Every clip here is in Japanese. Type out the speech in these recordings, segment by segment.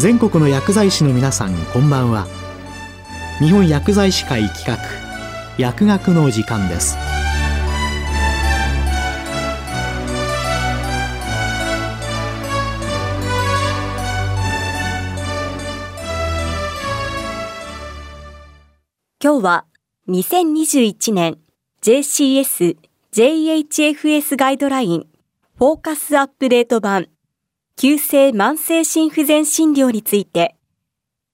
全国の薬剤師の皆さんこんばんは。日本薬剤師会企画薬学の時間です。今日は2021年 JCS JHFS ガイドラインフォーカスアップデート版。急性慢性心不全診療について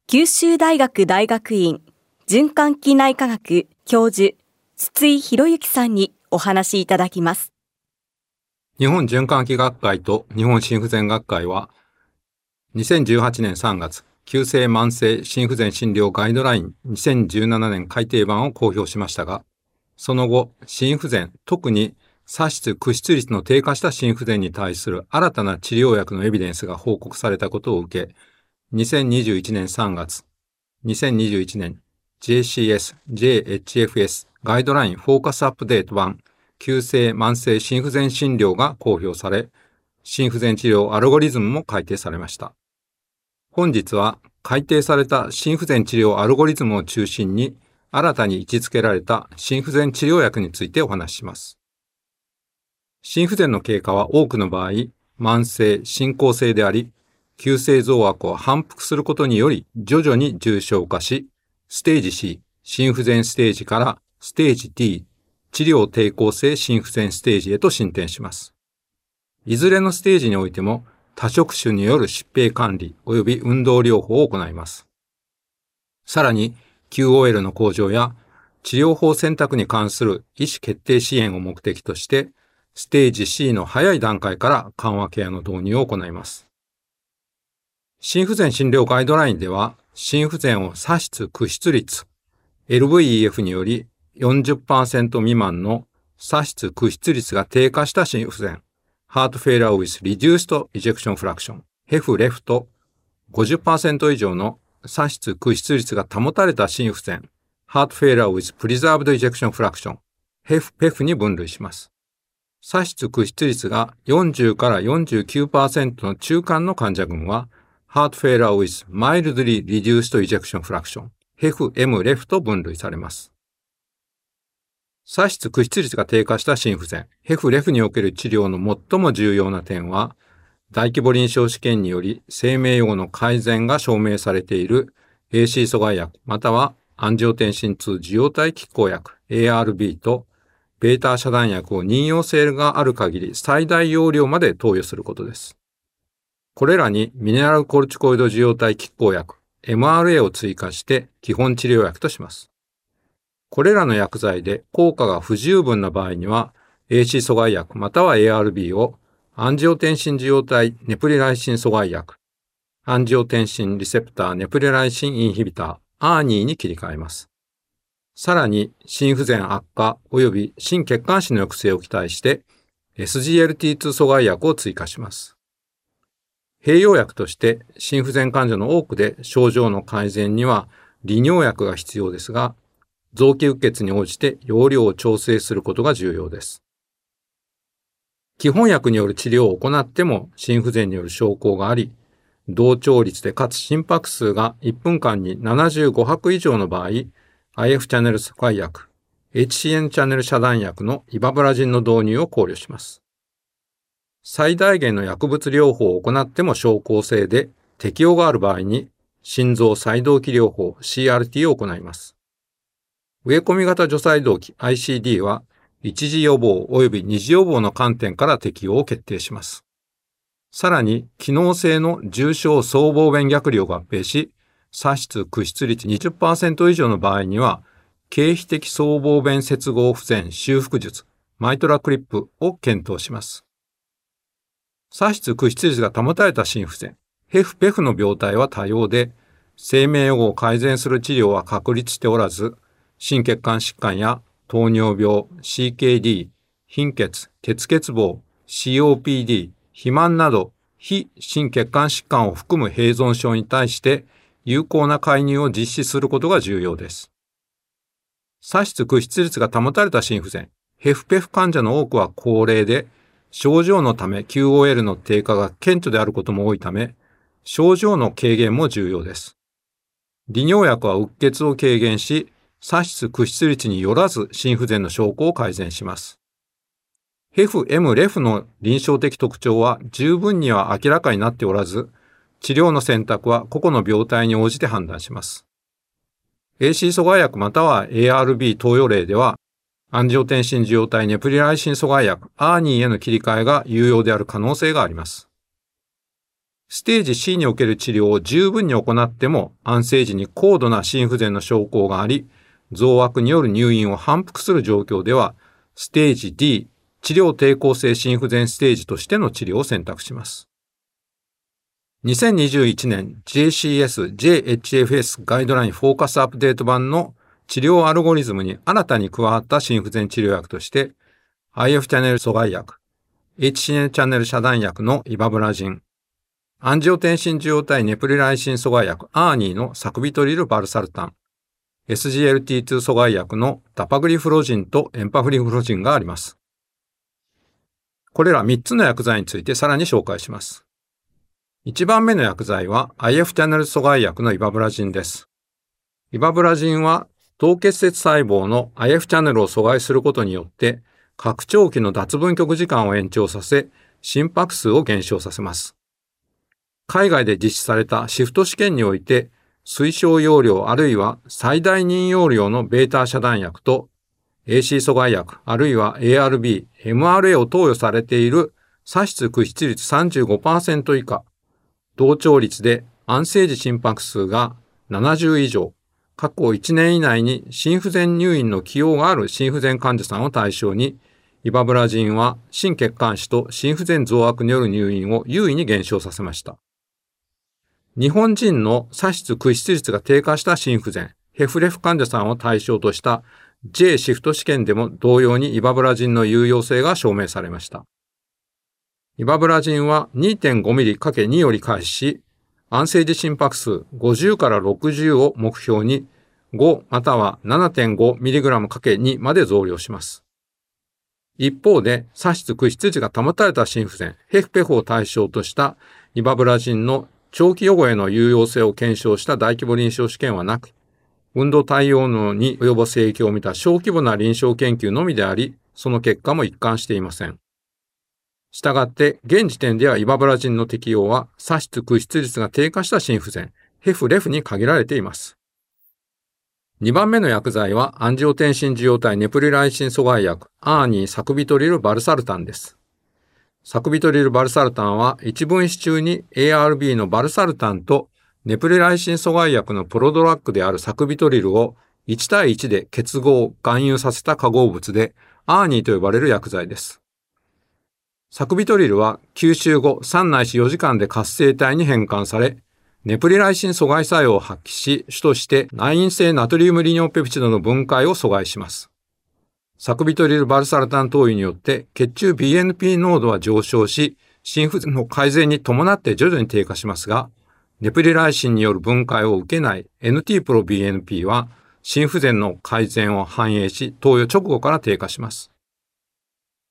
九州大学大学院循環器内科学教授筒井博之さんにお話しいただきます。日本循環器学会と日本心不全学会は2018年3月急性慢性心不全診療ガイドライン2017年改訂版を公表しましたが、その後、心不全、特に左室屈出率の低下した心不全に対する新たな治療薬のエビデンスが報告されたことを受け、2021年3月、2021年 JCS、JHFS ガイドラインフォーカスアップデート版急性慢性心不全診療が公表され、心不全治療アルゴリズムも改定されました。本日は改定された心不全治療アルゴリズムを中心に新たに位置づけられた心不全治療薬についてお話しします。心不全の経過は多くの場合、慢性、進行性であり、急性増悪を反復することにより徐々に重症化し、ステージ C、心不全ステージからステージ D、治療抵抗性心不全ステージへと進展します。いずれのステージにおいても多職種による疾病管理及び運動療法を行います。さらに QOL の向上や治療法選択に関する意思決定支援を目的として、ステージ C の早い段階から緩和ケアの導入を行います。心不全診療ガイドラインでは、心不全を左室屈出率、LVEF により40%未満の左室屈出率が低下した心不全、Heart Failure with Reduced Ejection Fraction HEF-REF と50%以上の左室屈出率が保たれた心不全 Heart Failure with Preserved Ejection Fraction HEF-PEF に分類します。左室屈出率が40から49%の中間の患者群は Heart Failure with Mildly Reduced Ejection Fraction HEF-M-REF と分類されます。左室屈出率が低下した心不全、ヘフレフにおける治療の最も重要な点は、大規模臨床試験により生命予後の改善が証明されている AC 阻害薬、またはアンジオテンシン2受容体拮抗薬 ARB とベータ遮断薬を任用性がある限り最大容量まで投与することです。これらにミネラルコルチコイド受容体拮抗薬 MRA を追加して基本治療薬とします。これらの薬剤で効果が不十分な場合には、AC 阻害薬または ARB をアンジオテンシン受容体ネプリライシン阻害薬、アンジオテンシンリセプターネプリライシンインヒビター、アーニーに切り替えます。さらに、心不全悪化及び心血管死の抑制を期待して、SGLT2 阻害薬を追加します。併用薬として、心不全患者の多くで症状の改善には利尿薬が必要ですが、臓器う血に応じて容量を調整することが重要です。基本薬による治療を行っても心不全による症候があり、同調率でかつ心拍数が1分間に75拍以上の場合、IF チャンネル阻害薬、HCN チャンネル遮断薬のイバブラジンの導入を考慮します。最大限の薬物療法を行っても症候性で適用がある場合に、心臓再動機療法 CRT を行います。植え込み型除細動器 ICD は、一時予防及び二次予防の観点から適用を決定します。さらに、機能性の重症総合弁逆流を合併し、左室屈出率20%以上の場合には、経皮的総合弁接合不全修復術、マイトラクリップを検討します。左室屈出率が保たれた心不全、ヘフペフの病態は多様で、生命予後を改善する治療は確立しておらず、心血管疾患や糖尿病、CKD、貧血、鉄欠乏、COPD、肥満など非心血管疾患を含む併存症に対して有効な介入を実施することが重要です。左室屈出率が保たれた心不全、ヘフペフ患者の多くは高齢で、症状のため QOL の低下が顕著であることも多いため、症状の軽減も重要です。利尿薬はうっ血を軽減し、左室屈出率によらず心不全の証拠を改善します。ヘフ M レフの臨床的特徴は十分には明らかになっておらず、治療の選択は個々の病態に応じて判断します。AC 阻害薬または ARB 投与例では、アンジオテンシン受容体ネプリライシン阻害薬アーニーへの切り替えが有用である可能性があります。ステージ C における治療を十分に行っても安静時に高度な心不全の症候があり、増悪による入院を反復する状況では、ステージ D、治療抵抗性心不全ステージとしての治療を選択します。2021年 JCS JHFS ガイドラインフォーカスアップデート版の治療アルゴリズムに新たに加わった心不全治療薬として IF チャンネル阻害薬、HCN チャンネル遮断薬のイバブラジン、アンジオテンシン受容体ネプリライシン阻害薬アーニーのサクビトリルバルサルタン、SGLT2 阻害薬のダパグリフロジンとエンパフリフロジンがあります。これら3つの薬剤についてさらに紹介します。1番目の薬剤は IF チャンネル阻害薬のイバブラジンです。イバブラジンは糖結節細胞の IF チャンネルを阻害することによって拡張器の脱分極時間を延長させ心拍数を減少させます。海外で実施されたシフト試験において、推奨容量あるいは最大任用量のベータ遮断薬と AC 阻害薬あるいは ARB、MRA を投与されている左室屈出率35%以下、同調率で安静時心拍数が70以上、過去1年以内に心不全入院の起用がある心不全患者さんを対象に、イバブラジンは心血管死と心不全増悪による入院を優位に減少させました。日本人の左室屈出率が低下した心不全、ヘフレフ患者さんを対象とした J シフト試験でも同様にイバブラジンの有用性が証明されました。イバブラジンは 2.5mm×2 より開始し、安静時心拍数50から60を目標に5または 7.5mg×2 まで増量します。一方で、左室屈出値が保たれた心不全、ヘフペフを対象としたイバブラジンの長期予後への有用性を検証した大規模臨床試験はなく、運動対応能に及ぼす影響を見た小規模な臨床研究のみであり、その結果も一貫していません。したがって、現時点ではイバブラジンの適用は、左室屈出率が低下した心不全、ヘフレフに限られています。2番目の薬剤は、アンジオテンシン受容体ネプリライシン阻害薬、アーニーサクビトリルバルサルタンです。サクビトリルバルサルタンは一分子中に ARB のバルサルタンとネプリライシン阻害薬のプロドラッグであるサクビトリルを1対1で結合、含有させた化合物でアーニーと呼ばれる薬剤です。サクビトリルは吸収後3ないし4時間で活性体に変換され、ネプリライシン阻害作用を発揮し、主として内因性ナトリウム利尿ペプチドの分解を阻害します。サクビトリルバルサルタン投与によって血中 BNP 濃度は上昇し、心不全の改善に伴って徐々に低下しますが、ネプリライシンによる分解を受けない NT プロ BNP は心不全の改善を反映し、投与直後から低下します。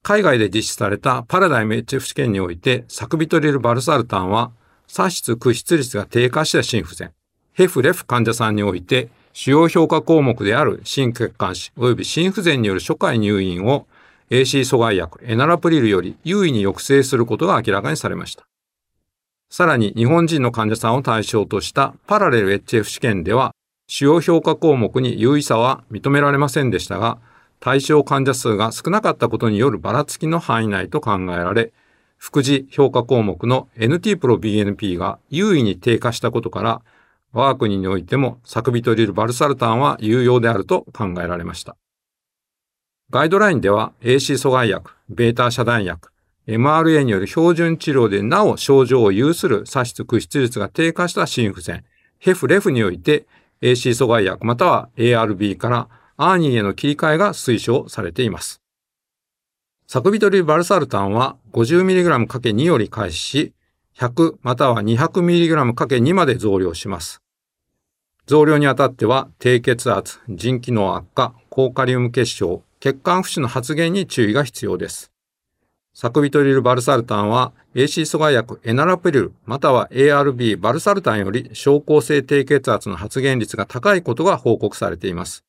海外で実施されたパラダイム HF 試験において、サクビトリルバルサルタンは、左室屈出率が低下した心不全、ヘフレフ患者さんにおいて主要評価項目である心血管死及び心不全による初回入院を AC 阻害薬エナラプリルより優位に抑制することが明らかにされました。さらに日本人の患者さんを対象としたパラレル HF 試験では主要評価項目に優位さは認められませんでしたが、対象患者数が少なかったことによるばらつきの範囲内と考えられ、副次評価項目の NT プロ BNP が優位に低下したことから、我が国においてもサクビトリルバルサルタンは有用であると考えられました。ガイドラインでは AC 阻害薬、ベータ遮断薬、MRA による標準治療でなお症状を有する左室屈出率が低下した心不全、ヘフレフにおいて AC 阻害薬または ARB からアーニーへの切り替えが推奨されています。サクビトリルバルサルタンは 50mg×2 より開始し、100または 200mg×2 まで増量します。増量にあたっては低血圧、腎機能悪化、高カリウム結晶、血管浮腫の発現に注意が必要です。サクビトリルバルサルタンは AC 阻害薬エナラペリルまたは ARB バルサルタンより症候性低血圧の発現率が高いことが報告されています。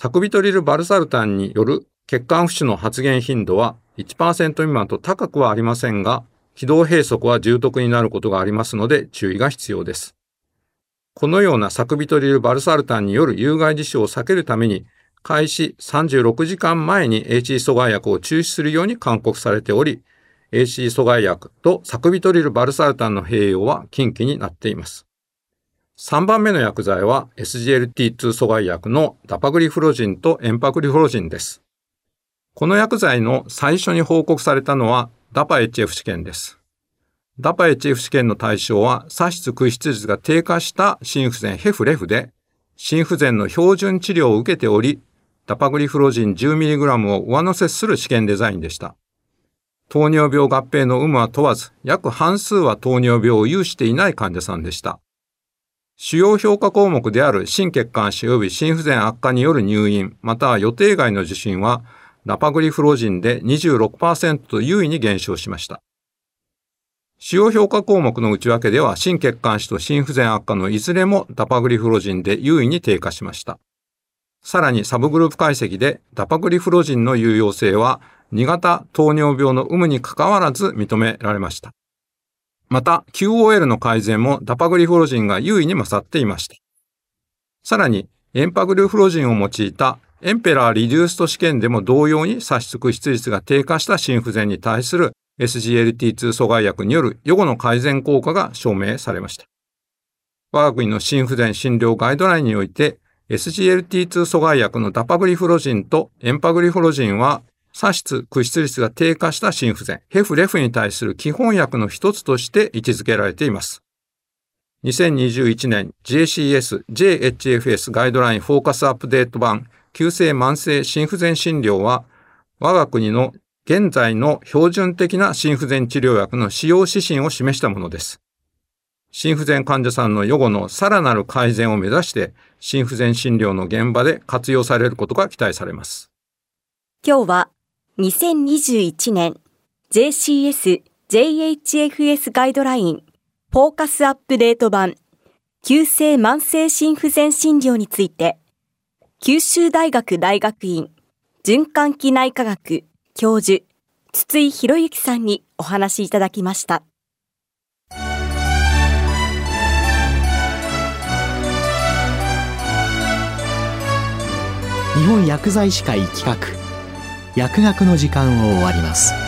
サクビトリルバルサルタンによる血管浮腫の発現頻度は1%未満と高くはありませんが、気道閉塞は重篤になることがありますので注意が必要です。このようなサクビトリルバルサルタンによる有害事象を避けるために開始36時間前に HE 阻害薬を中止するように勧告されており、HE 阻害薬とサクビトリルバルサルタンの併用は禁忌になっています。3番目の薬剤は SGLT2 阻害薬のダパグリフロジンとエンパグリフロジンです。この薬剤の最初に報告されたのはダパ HF 試験です。ダパ HF 試験の対象は、左室空室率が低下した心不全ヘフレフで、心不全の標準治療を受けており、ダパグリフロジン 10mg を上乗せする試験デザインでした。糖尿病合併の有無は問わず、約半数は糖尿病を有していない患者さんでした。主要評価項目である心血管死及び心不全悪化による入院、または予定外の受診は、ダパグリフロジンで26%と優位に減少しました。主要評価項目の内訳では、心血管死と心不全悪化のいずれもダパグリフロジンで優位に低下しました。さらにサブグループ解析でダパグリフロジンの有用性は2型糖尿病の有無にかかわらず認められました。また QOL の改善もダパグリフロジンが優位に勝っていました。さらにエンパグリフロジンを用いたエンペラーリデュースト試験でも同様に差出出率が低下した心不全に対する SGLT2 阻害薬による予後の改善効果が証明されました。我が国の心不全診療ガイドラインにおいて SGLT2 阻害薬のダパグリフロジンとエンパグリフロジンは、左室、屈出率が低下した心不全、ヘフレフに対する基本薬の一つとして位置づけられています。2021年 JCS、JHFS ガイドラインフォーカスアップデート版急性慢性心不全診療は、我が国の現在の標準的な心不全治療薬の使用指針を示したものです。心不全患者さんの予後のさらなる改善を目指して、心不全診療の現場で活用されることが期待されます。今日は2021年 JCS JHFS ガイドラインフォーカスアップデート版急性慢性心不全診療について九州大学大学院循環器内科学教授筒井博之さんにお話しいただきました。日本薬剤師会企画薬学の時間を終わります。